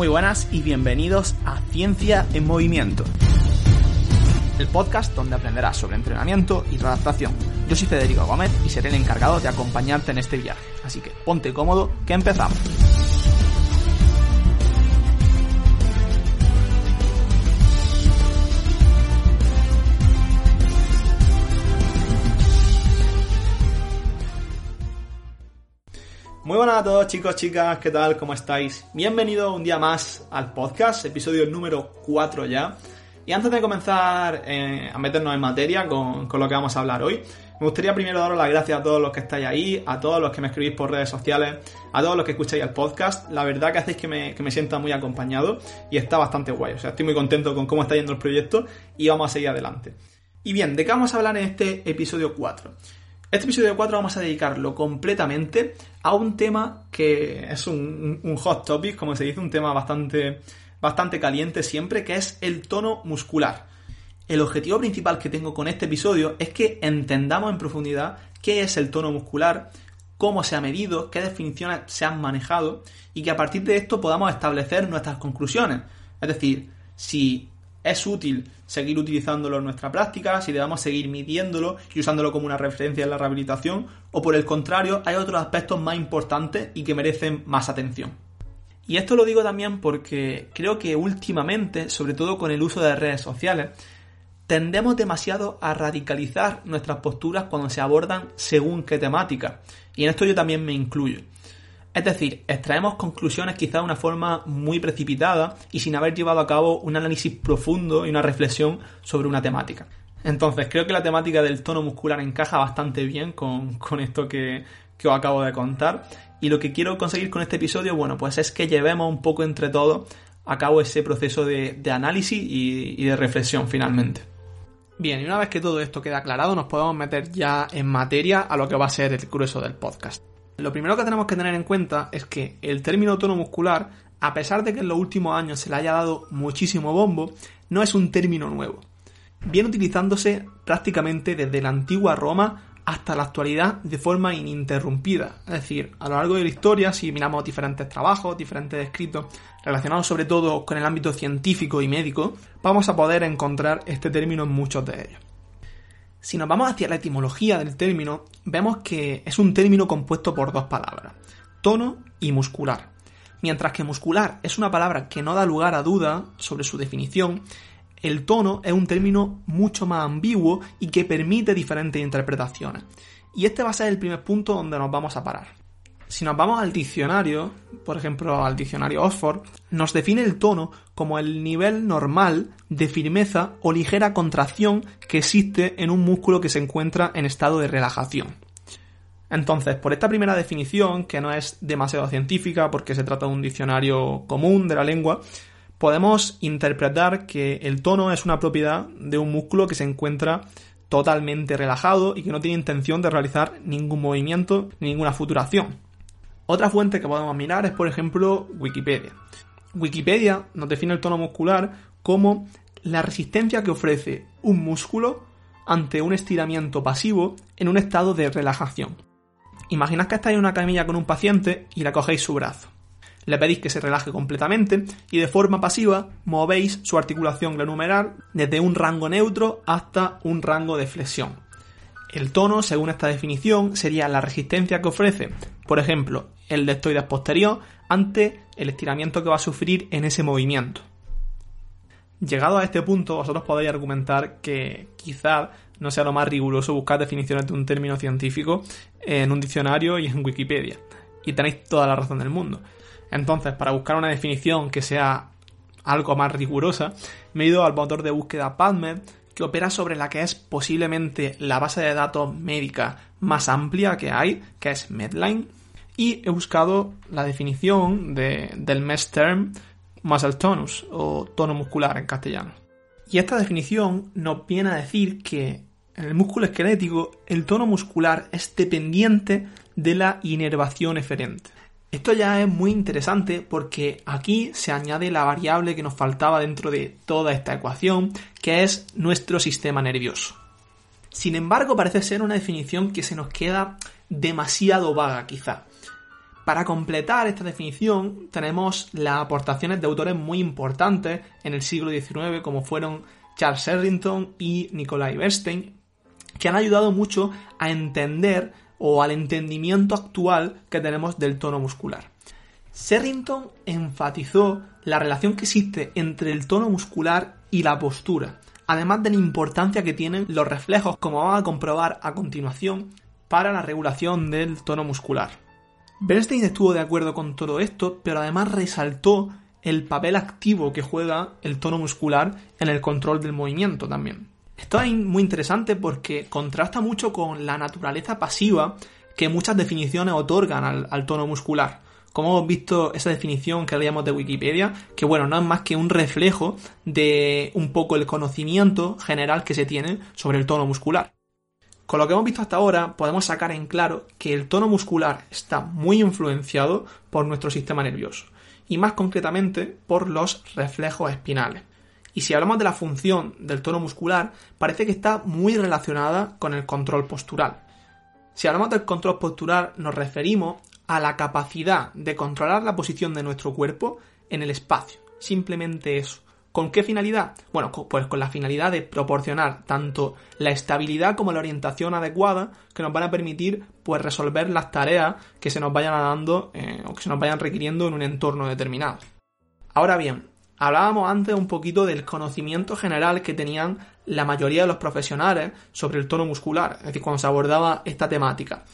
Muy buenas y bienvenidos a Ciencia en Movimiento, el podcast donde aprenderás sobre entrenamiento y adaptación. Yo soy Federico Gómez y seré el encargado de acompañarte en este viaje, así que ponte cómodo que empezamos. Muy buenas a todos chicos, chicas, ¿qué tal? ¿Cómo estáis? Bienvenido un día más al podcast, episodio número 4 ya. Y antes de comenzar eh, a meternos en materia con, lo que vamos a hablar hoy, me gustaría primero daros las gracias a todos los que estáis ahí, a todos los que me escribís por redes sociales, a todos los que escucháis el podcast. La verdad que hacéis que me, que me sienta muy acompañado y está bastante guay. O sea, estoy muy contento con cómo está yendo el proyecto y vamos a seguir adelante. Y bien, ¿de qué vamos a hablar en este episodio 4? Este episodio 4 vamos a dedicarlo completamente a un tema que es un, hot topic, como se dice, un tema bastante, bastante caliente siempre, que es el tono muscular. El objetivo principal que tengo con este episodio es que entendamos en profundidad qué es el tono muscular, cómo se ha medido, qué definiciones se han manejado y que a partir de esto podamos establecer nuestras conclusiones. Es decir, si es útil seguir utilizándolo en nuestra práctica, si debemos seguir midiéndolo y usándolo como una referencia en la rehabilitación, o por el contrario, hay otros aspectos más importantes y que merecen más atención. Y esto lo digo también porque creo que últimamente, sobre todo con el uso de redes sociales, tendemos demasiado a radicalizar nuestras posturas cuando se abordan según qué temática. Y en esto yo también me incluyo. Es decir, extraemos conclusiones quizá de una forma muy precipitada y sin haber llevado a cabo un análisis profundo y una reflexión sobre una temática. Entonces, creo que la temática del tono muscular encaja bastante bien con, esto que, os acabo de contar. Y lo que quiero conseguir con este episodio, bueno, pues es que llevemos un poco entre todos a cabo ese proceso de, análisis y, y de reflexión finalmente. Bien, y una vez que todo esto queda aclarado, nos podemos meter ya en materia a lo que va a ser el grueso del podcast. Lo primero que tenemos que tener en cuenta es que el término tono muscular, a pesar de que en los últimos años se le haya dado muchísimo bombo, no es un término nuevo. Viene utilizándose prácticamente desde la antigua Roma hasta la actualidad de forma ininterrumpida. Es decir, a lo largo de la historia, si miramos diferentes trabajos, diferentes escritos relacionados sobre todo con el ámbito científico y médico, vamos a poder encontrar este término en muchos de ellos. Si nos vamos hacia la etimología del término, vemos que es un término compuesto por dos palabras, tono y muscular. Mientras que muscular es una palabra que no da lugar a duda sobre su definición, el tono es un término mucho más ambiguo y que permite diferentes interpretaciones. Y este va a ser el primer punto donde nos vamos a parar. Si nos vamos al diccionario, por ejemplo al diccionario Oxford, nos define el tono como el nivel normal de firmeza o ligera contracción que existe en un músculo que se encuentra en estado de relajación. Entonces, por esta primera definición, que no es demasiado científica porque se trata de un diccionario común de la lengua, podemos interpretar que el tono es una propiedad de un músculo que se encuentra totalmente relajado y que no tiene intención de realizar ningún movimiento ni ninguna futuración. Otra fuente que podemos mirar es, por ejemplo, Wikipedia. Wikipedia nos define el tono muscular como la resistencia que ofrece un músculo ante un estiramiento pasivo en un estado de relajación. Imaginad que estáis en una camilla con un paciente y le cogéis su brazo. Le pedís que se relaje completamente y de forma pasiva movéis su articulación glenumeral desde un rango neutro hasta un rango de flexión. El tono, según esta definición, sería la resistencia que ofrece, por ejemplo, el deltoides posterior ante el estiramiento que va a sufrir en ese movimiento. Llegado a este punto, vosotros podéis argumentar que quizás no sea lo más riguroso buscar definiciones de un término científico en un diccionario y en Wikipedia. Y tenéis toda la razón del mundo. Entonces, para buscar una definición que sea algo más rigurosa, me he ido al motor de búsqueda PubMed, que opera sobre la que es posiblemente la base de datos médica más amplia que hay, que es Medline, y he buscado la definición del MES term muscle tonus o tono muscular en castellano. Y esta definición nos viene a decir que en el músculo esquelético el tono muscular es dependiente de la inervación eferente. Esto ya es muy interesante porque aquí se añade la variable que nos faltaba dentro de toda esta ecuación, que es nuestro sistema nervioso. Sin embargo, parece ser una definición que se nos queda demasiado vaga quizá. Para completar esta definición tenemos las aportaciones de autores muy importantes en el siglo XIX como fueron Charles Sherrington y Nikolai Bernstein, que han ayudado mucho a entender o al entendimiento actual que tenemos del tono muscular. Serrington enfatizó la relación que existe entre el tono muscular y la postura, además de la importancia que tienen los reflejos, como vamos a comprobar a continuación, para la regulación del tono muscular. Bernstein estuvo de acuerdo con todo esto, pero además resaltó el papel activo que juega el tono muscular en el control del movimiento también. Esto es muy interesante porque contrasta mucho con la naturaleza pasiva que muchas definiciones otorgan al, tono muscular. Como hemos visto esa definición que leíamos de Wikipedia, que bueno, no es más que un reflejo de un poco el conocimiento general que se tiene sobre el tono muscular. Con lo que hemos visto hasta ahora, podemos sacar en claro que el tono muscular está muy influenciado por nuestro sistema nervioso, y más concretamente por los reflejos espinales. Y si hablamos de la función del tono muscular, parece que está muy relacionada con el control postural. Si hablamos del control postural, nos referimos a la capacidad de controlar la posición de nuestro cuerpo en el espacio. Simplemente eso. ¿Con qué finalidad? Bueno, pues con la finalidad de proporcionar tanto la estabilidad como la orientación adecuada que nos van a permitir pues resolver las tareas que se nos vayan dando eh, o que se nos vayan requiriendo en un entorno determinado. Ahora bien, Hablábamos antes un poquito del conocimiento general que tenían la mayoría de los profesionales sobre el tono muscular, es decir, cuando se abordaba esta temática.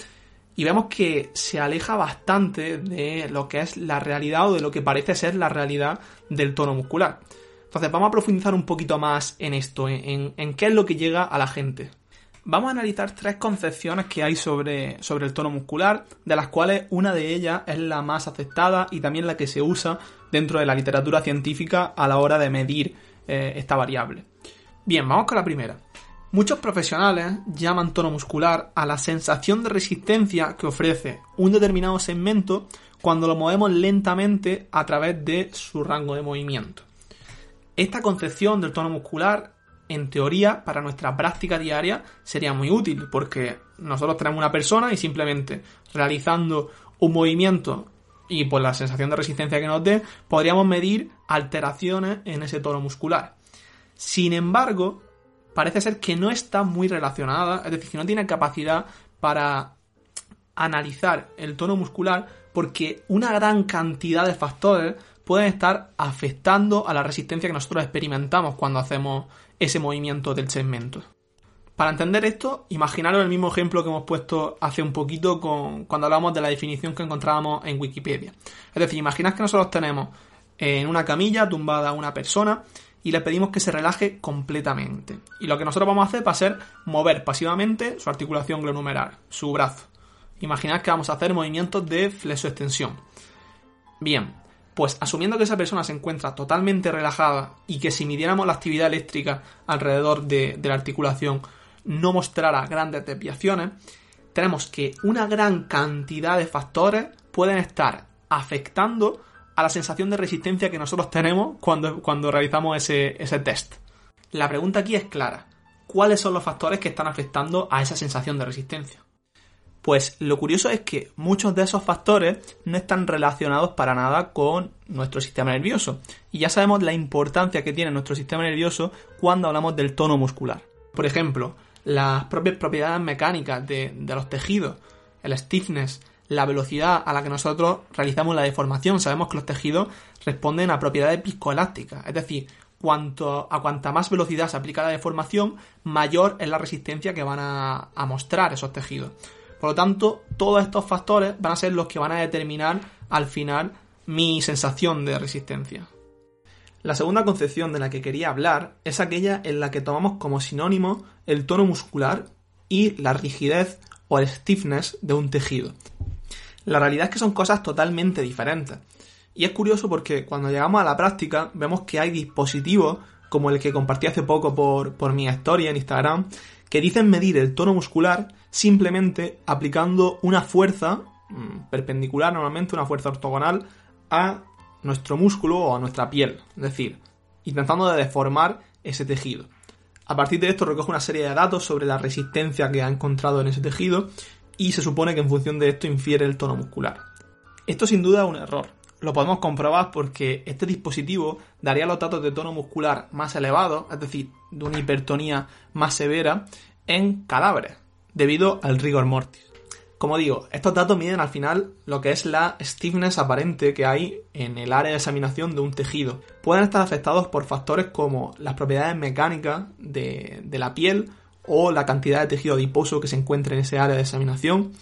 Y vemos que se aleja bastante de lo que es la realidad o de lo que parece ser la realidad del tono muscular. Entonces vamos a profundizar un poquito más en esto, en, qué es lo que llega a la gente. Vamos a analizar tres concepciones que hay sobre, sobre el tono muscular, de las cuales una de ellas es la más aceptada y también la que se usa dentro de la literatura científica a la hora de medir eh, esta variable. Bien, vamos con la primera. Muchos profesionales llaman tono muscular a la sensación de resistencia que ofrece un determinado segmento cuando lo movemos lentamente a través de su rango de movimiento. Esta concepción del tono muscular, en teoría, para nuestra práctica diaria sería muy útil porque nosotros tenemos una persona y simplemente realizando un movimiento y por la sensación de resistencia que nos dé, podríamos medir alteraciones en ese tono muscular. Sin embargo, parece ser que no está muy relacionada, es decir, que no tiene capacidad para analizar el tono muscular porque una gran cantidad de factores pueden estar afectando a la resistencia que nosotros experimentamos cuando hacemos ese movimiento del segmento. Para entender esto, imaginaros el mismo ejemplo que hemos puesto hace un poquito con, cuando hablamos de la definición que encontrábamos en Wikipedia. Es decir, imaginad que nosotros tenemos en una camilla tumbada a una persona y le pedimos que se relaje completamente. Y lo que nosotros vamos a hacer va a ser mover pasivamente su articulación glonumeral, su brazo. Imaginad que vamos a hacer movimientos de flexo-extensión. Bien, pues asumiendo que esa persona se encuentra totalmente relajada y que si midiéramos la actividad eléctrica alrededor de la articulación no mostrará grandes desviaciones, tenemos que una gran cantidad de factores pueden estar afectando a la sensación de resistencia que nosotros tenemos cuando, cuando realizamos ese, ese test. La pregunta aquí es clara. ¿Cuáles son los factores que están afectando a esa sensación de resistencia? Pues lo curioso es que muchos de esos factores no están relacionados para nada con nuestro sistema nervioso. Y ya sabemos la importancia que tiene nuestro sistema nervioso cuando hablamos del tono muscular. Por ejemplo, las propias propiedades mecánicas de, los tejidos, el stiffness, la velocidad a la que nosotros realizamos la deformación. Sabemos que los tejidos responden a propiedades viscoelásticas, es decir, cuanto, a cuanta más velocidad se aplica la deformación, mayor es la resistencia que van a, a mostrar esos tejidos. Por lo tanto, todos estos factores van a ser los que van a determinar al final mi sensación de resistencia. La segunda concepción de la que quería hablar es aquella en la que tomamos como sinónimo el tono muscular y la rigidez o el stiffness de un tejido. La realidad es que son cosas totalmente diferentes. Y es curioso porque cuando llegamos a la práctica vemos que hay dispositivos, como el que compartí hace poco por, por mi historia en Instagram, que dicen medir el tono muscular simplemente aplicando una fuerza mm, perpendicular, normalmente una fuerza ortogonal, a nuestro músculo o a nuestra piel. Es decir, intentando de deformar ese tejido. A partir de esto recoge una serie de datos sobre la resistencia que ha encontrado en ese tejido y se supone que en función de esto infiere el tono muscular. Esto sin duda es un error, lo podemos comprobar porque este dispositivo daría los datos de tono muscular más elevados, es decir, de una hipertonía más severa, en cadáveres, debido al rigor mortis. Como digo, estos datos miden al final lo que es la stiffness aparente que hay en el área de examinación de un tejido. Pueden estar afectados por factores como las propiedades mecánicas de, de la piel o la cantidad de tejido adiposo que se encuentra en ese área de examinación,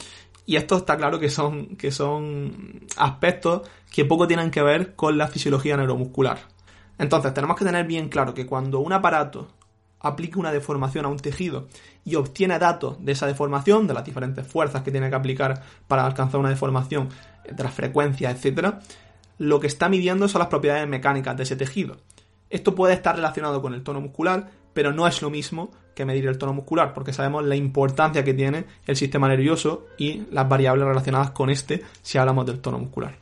y esto está claro que son, que son aspectos que poco tienen que ver con la fisiología neuromuscular. Entonces, tenemos que tener bien claro que cuando un aparato aplica una deformación a un tejido y obtiene datos de esa deformación, de las diferentes fuerzas que tiene que aplicar para alcanzar una deformación, de las frecuencias, etc., lo que está midiendo son las propiedades mecánicas de ese tejido. Esto puede estar relacionado con el tono muscular, pero no es lo mismo que medir el tono muscular, porque sabemos la importancia que tiene el sistema nervioso y las variables relacionadas con este si hablamos del tono muscular.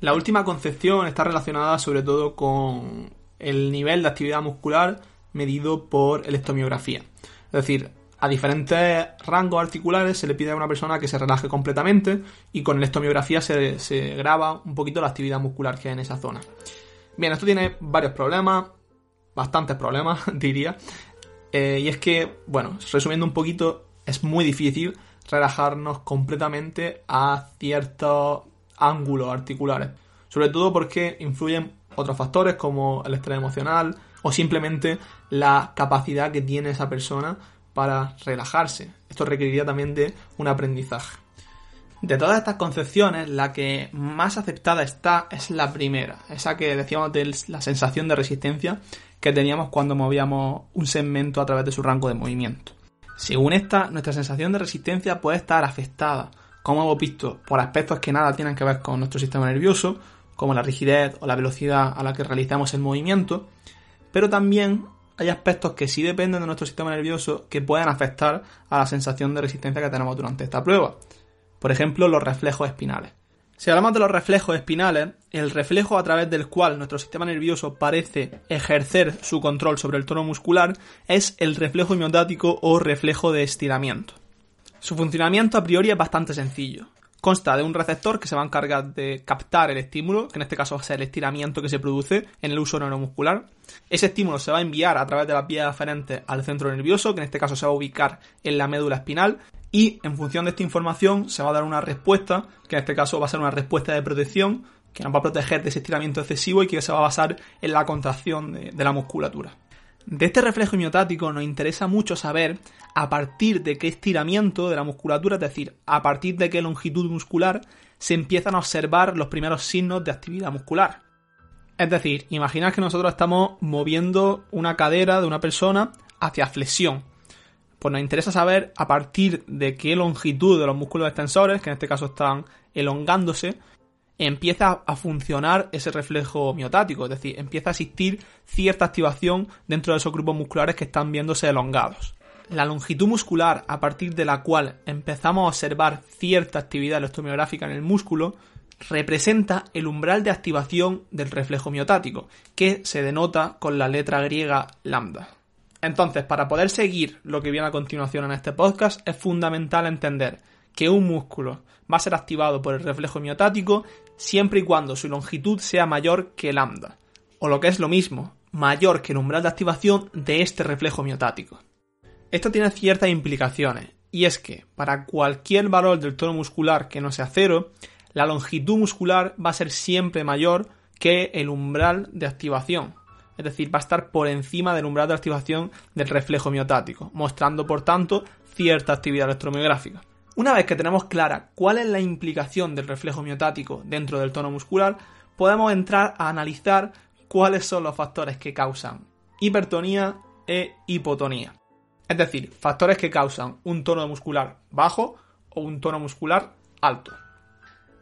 La última concepción está relacionada sobre todo con el nivel de actividad muscular medido por electromiografía. Es decir, a diferentes rangos articulares se le pide a una persona que se relaje completamente y con electromiografía se, se graba un poquito la actividad muscular que hay en esa zona. Bien, esto tiene varios problemas, bastantes problemas, diría. Eh, y es que, bueno, resumiendo un poquito, es muy difícil relajarnos completamente a ciertos ángulos articulares. Sobre todo porque influyen otros factores como el estrés emocional o simplemente la capacidad que tiene esa persona para relajarse. Esto requeriría también de un aprendizaje. De todas estas concepciones, la que más aceptada está es la primera, esa que decíamos de la sensación de resistencia que teníamos cuando movíamos un segmento a través de su rango de movimiento. Según esta, nuestra sensación de resistencia puede estar afectada, como hemos visto, por aspectos que nada tienen que ver con nuestro sistema nervioso, como la rigidez o la velocidad a la que realizamos el movimiento, pero también hay aspectos que sí dependen de nuestro sistema nervioso que pueden afectar a la sensación de resistencia que tenemos durante esta prueba. Por ejemplo, los reflejos espinales. Si hablamos de los reflejos espinales, el reflejo a través del cual nuestro sistema nervioso parece ejercer su control sobre el tono muscular es el reflejo miotático o reflejo de estiramiento. Su funcionamiento a priori es bastante sencillo. Consta de un receptor que se va a encargar de captar el estímulo, que en este caso ser el estiramiento que se produce en el uso neuromuscular. Ese estímulo se va a enviar a través de las vías aferentes al centro nervioso, que en este caso se va a ubicar en la médula espinal, y en función de esta información se va a dar una respuesta, que en este caso va a ser una respuesta de protección, que nos va a proteger de ese estiramiento excesivo y que se va a basar en la contracción de, la musculatura. De este reflejo miotático nos interesa mucho saber a partir de qué estiramiento de la musculatura, es decir, a partir de qué longitud muscular se empiezan a observar los primeros signos de actividad muscular. Es decir, imaginad que nosotros estamos moviendo una cadera de una persona hacia flexión, pues nos interesa saber a partir de qué longitud de los músculos extensores, que en este caso están elongándose, empieza a funcionar ese reflejo miotático, es decir, empieza a existir cierta activación dentro de esos grupos musculares que están viéndose elongados. La longitud muscular a partir de la cual empezamos a observar cierta actividad electromiográfica en el músculo representa el umbral de activación del reflejo miotático, que se denota con la letra griega lambda. Entonces, para poder seguir lo que viene a continuación en este podcast, es fundamental entender que un músculo va a ser activado por el reflejo miotático siempre y cuando su longitud sea mayor que lambda, o lo que es lo mismo, mayor que el umbral de activación de este reflejo miotático. Esto tiene ciertas implicaciones, y es que para cualquier valor del tono muscular que no sea cero, la longitud muscular va a ser siempre mayor que el umbral de activación, es decir, va a estar por encima del umbral de activación del reflejo miotático, mostrando por tanto cierta actividad electromiográfica. Una vez que tenemos clara cuál es la implicación del reflejo miotático dentro del tono muscular, podemos entrar a analizar cuáles son los factores que causan hipertonía e hipotonía. Es decir, factores que causan un tono muscular bajo o un tono muscular alto.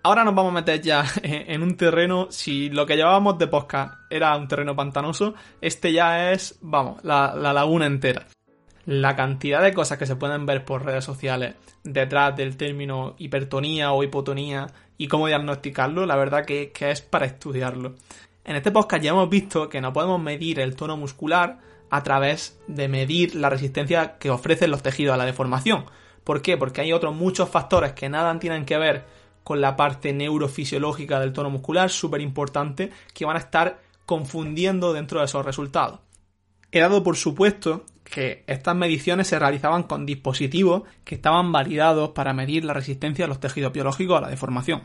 Ahora nos vamos a meter ya en un terreno, si lo que llevábamos de podcast era un terreno pantanoso, este ya es, vamos, la, la laguna entera. La cantidad de cosas que se pueden ver por redes sociales detrás del término hipertonía o hipotonía y cómo diagnosticarlo, la verdad que, que es para estudiarlo. En este podcast ya hemos visto que no podemos medir el tono muscular a través de medir la resistencia que ofrecen los tejidos a la deformación. ¿Por qué? Porque hay otros muchos factores que nada tienen que ver con la parte neurofisiológica del tono muscular, súper importante, que van a estar confundiendo dentro de esos resultados. He dado por supuesto que estas mediciones se realizaban con dispositivos que estaban validados para medir la resistencia de los tejidos biológicos a la deformación.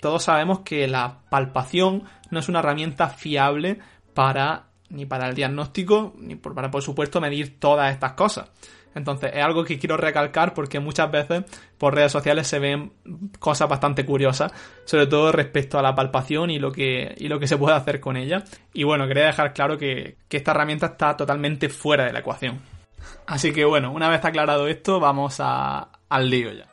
Todos sabemos que la palpación no es una herramienta fiable para ni para el diagnóstico ni para por supuesto medir todas estas cosas. Entonces es algo que quiero recalcar porque muchas veces por redes sociales se ven cosas bastante curiosas, sobre todo respecto a la palpación y lo que, y lo que se puede hacer con ella. Y bueno, quería dejar claro que, que esta herramienta está totalmente fuera de la ecuación. Así que bueno, una vez aclarado esto, vamos a, al lío ya.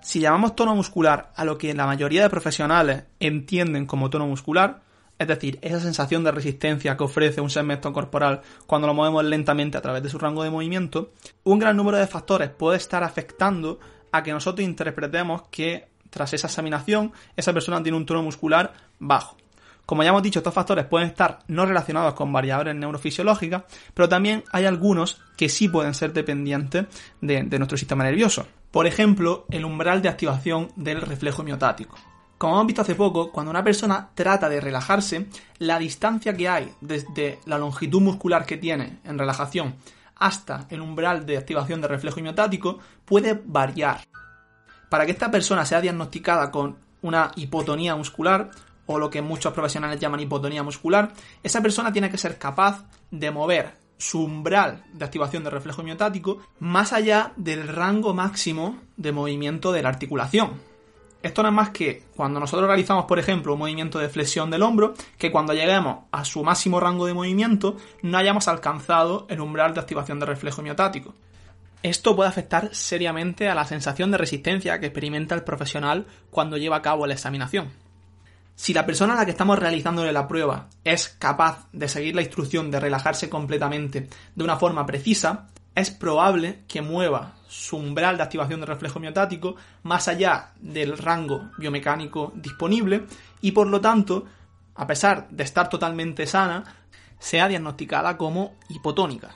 Si llamamos tono muscular a lo que la mayoría de profesionales entienden como tono muscular, es decir, esa sensación de resistencia que ofrece un segmento corporal cuando lo movemos lentamente a través de su rango de movimiento, un gran número de factores puede estar afectando a que nosotros interpretemos que tras esa examinación esa persona tiene un tono muscular bajo. Como ya hemos dicho, estos factores pueden estar no relacionados con variables neurofisiológicas, pero también hay algunos que sí pueden ser dependientes de, de nuestro sistema nervioso. Por ejemplo, el umbral de activación del reflejo miotático. Como hemos visto hace poco, cuando una persona trata de relajarse, la distancia que hay desde la longitud muscular que tiene en relajación hasta el umbral de activación de reflejo miotático puede variar. Para que esta persona sea diagnosticada con una hipotonía muscular, o lo que muchos profesionales llaman hipotonía muscular, esa persona tiene que ser capaz de mover su umbral de activación de reflejo miotático más allá del rango máximo de movimiento de la articulación. Esto no es más que cuando nosotros realizamos, por ejemplo, un movimiento de flexión del hombro, que cuando lleguemos a su máximo rango de movimiento no hayamos alcanzado el umbral de activación de reflejo miotático. Esto puede afectar seriamente a la sensación de resistencia que experimenta el profesional cuando lleva a cabo la examinación. Si la persona a la que estamos realizándole la prueba es capaz de seguir la instrucción de relajarse completamente de una forma precisa, es probable que mueva su umbral de activación de reflejo miotático más allá del rango biomecánico disponible y por lo tanto, a pesar de estar totalmente sana, sea diagnosticada como hipotónica.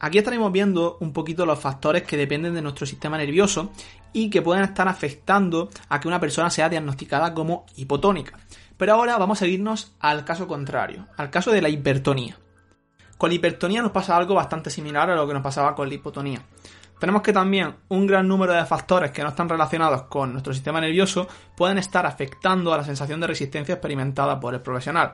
Aquí estaremos viendo un poquito los factores que dependen de nuestro sistema nervioso y que pueden estar afectando a que una persona sea diagnosticada como hipotónica. Pero ahora vamos a irnos al caso contrario, al caso de la hipertonía. Con la hipertonía nos pasa algo bastante similar a lo que nos pasaba con la hipotonía. Tenemos que también un gran número de factores que no están relacionados con nuestro sistema nervioso pueden estar afectando a la sensación de resistencia experimentada por el profesional.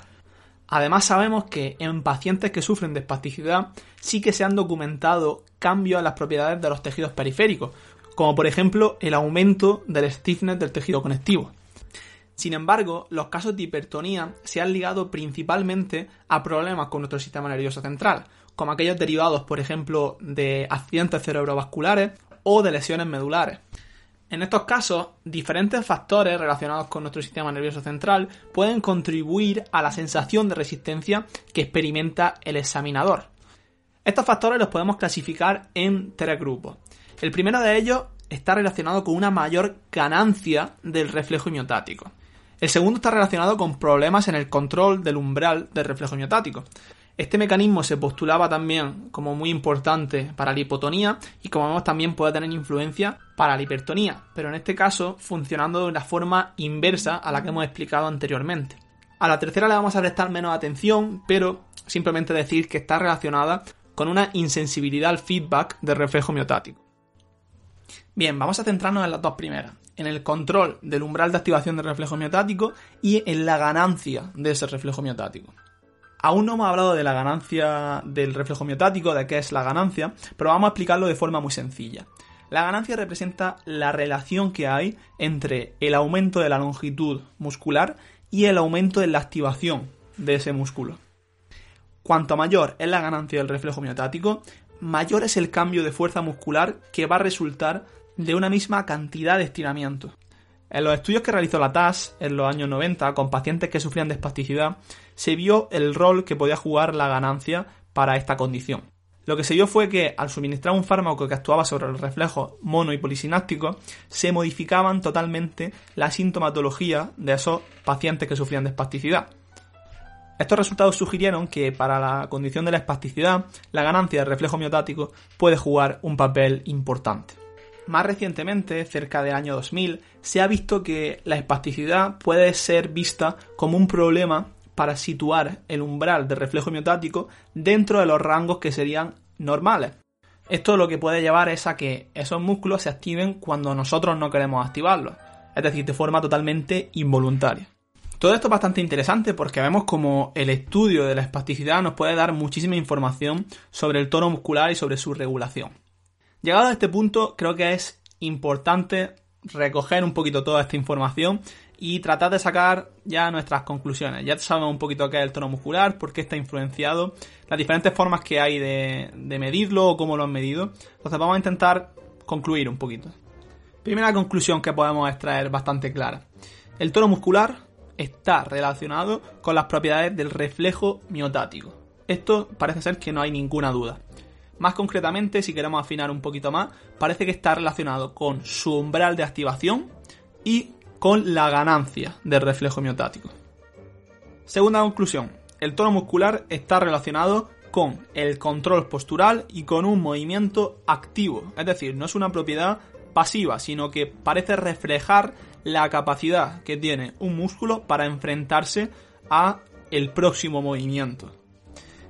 Además sabemos que en pacientes que sufren de espasticidad sí que se han documentado cambios en las propiedades de los tejidos periféricos, como por ejemplo el aumento del stiffness del tejido conectivo. Sin embargo, los casos de hipertonía se han ligado principalmente a problemas con nuestro sistema nervioso central, como aquellos derivados, por ejemplo, de accidentes cerebrovasculares o de lesiones medulares. En estos casos, diferentes factores relacionados con nuestro sistema nervioso central pueden contribuir a la sensación de resistencia que experimenta el examinador. Estos factores los podemos clasificar en tres grupos. El primero de ellos está relacionado con una mayor ganancia del reflejo miotático. El segundo está relacionado con problemas en el control del umbral del reflejo miotático. Este mecanismo se postulaba también como muy importante para la hipotonía y como vemos también puede tener influencia para la hipertonía, pero en este caso funcionando de una forma inversa a la que hemos explicado anteriormente. A la tercera le vamos a prestar menos atención, pero simplemente decir que está relacionada con una insensibilidad al feedback del reflejo miotático. Bien, vamos a centrarnos en las dos primeras en el control del umbral de activación del reflejo miotático y en la ganancia de ese reflejo miotático. Aún no hemos hablado de la ganancia del reflejo miotático, de qué es la ganancia, pero vamos a explicarlo de forma muy sencilla. La ganancia representa la relación que hay entre el aumento de la longitud muscular y el aumento de la activación de ese músculo. Cuanto mayor es la ganancia del reflejo miotático, mayor es el cambio de fuerza muscular que va a resultar de una misma cantidad de estiramiento. En los estudios que realizó la TAS en los años 90 con pacientes que sufrían de espasticidad, se vio el rol que podía jugar la ganancia para esta condición. Lo que se vio fue que al suministrar un fármaco que actuaba sobre el reflejo mono y polisináptico, se modificaban totalmente la sintomatología de esos pacientes que sufrían de espasticidad. Estos resultados sugirieron que para la condición de la espasticidad, la ganancia del reflejo miotático puede jugar un papel importante. Más recientemente, cerca del año 2000, se ha visto que la espasticidad puede ser vista como un problema para situar el umbral de reflejo miotático dentro de los rangos que serían normales. Esto lo que puede llevar es a que esos músculos se activen cuando nosotros no queremos activarlos, es decir, de forma totalmente involuntaria. Todo esto es bastante interesante porque vemos como el estudio de la espasticidad nos puede dar muchísima información sobre el tono muscular y sobre su regulación. Llegado a este punto, creo que es importante recoger un poquito toda esta información y tratar de sacar ya nuestras conclusiones. Ya sabemos un poquito qué es el tono muscular, por qué está influenciado, las diferentes formas que hay de, medirlo o cómo lo han medido. Entonces vamos a intentar concluir un poquito. Primera conclusión que podemos extraer bastante clara. El tono muscular está relacionado con las propiedades del reflejo miotático. Esto parece ser que no hay ninguna duda. Más concretamente, si queremos afinar un poquito más, parece que está relacionado con su umbral de activación y con la ganancia del reflejo miotático. Segunda conclusión, el tono muscular está relacionado con el control postural y con un movimiento activo, es decir, no es una propiedad pasiva, sino que parece reflejar la capacidad que tiene un músculo para enfrentarse a el próximo movimiento.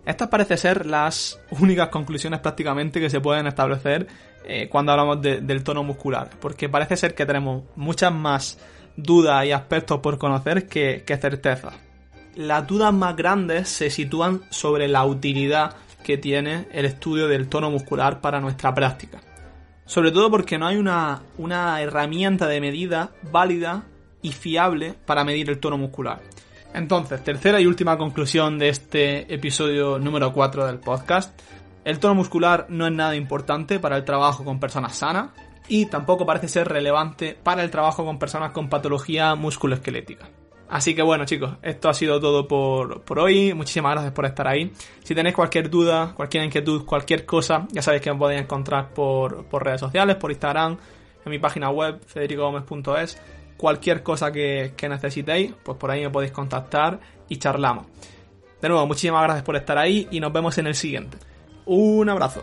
Estas parecen ser las únicas conclusiones prácticamente que se pueden establecer eh, cuando hablamos del tono muscular, porque parece ser que tenemos muchas más dudas y aspectos por conocer que, certezas. Las dudas más grandes se sitúan sobre la utilidad que tiene el estudio del tono muscular para nuestra práctica. Sobre todo porque no hay una herramienta de medida válida y fiable para medir el tono muscular. Entonces, tercera y última conclusión de este episodio número 4 del podcast. El tono muscular no es nada importante para el trabajo con personas sanas, y tampoco parece ser relevante para el trabajo con personas con patología musculoesquelética. Así que bueno chicos, esto ha sido todo por, hoy. Muchísimas gracias por estar ahí. Si tenéis cualquier duda, cualquier inquietud, cualquier cosa, ya sabéis que me podéis encontrar por, redes sociales, por Instagram, en mi página web, federicogomez.es. Cualquier cosa que, necesitéis, pues por ahí me podéis contactar y charlamos. De nuevo, muchísimas gracias por estar ahí y nos vemos en el siguiente. Un abrazo.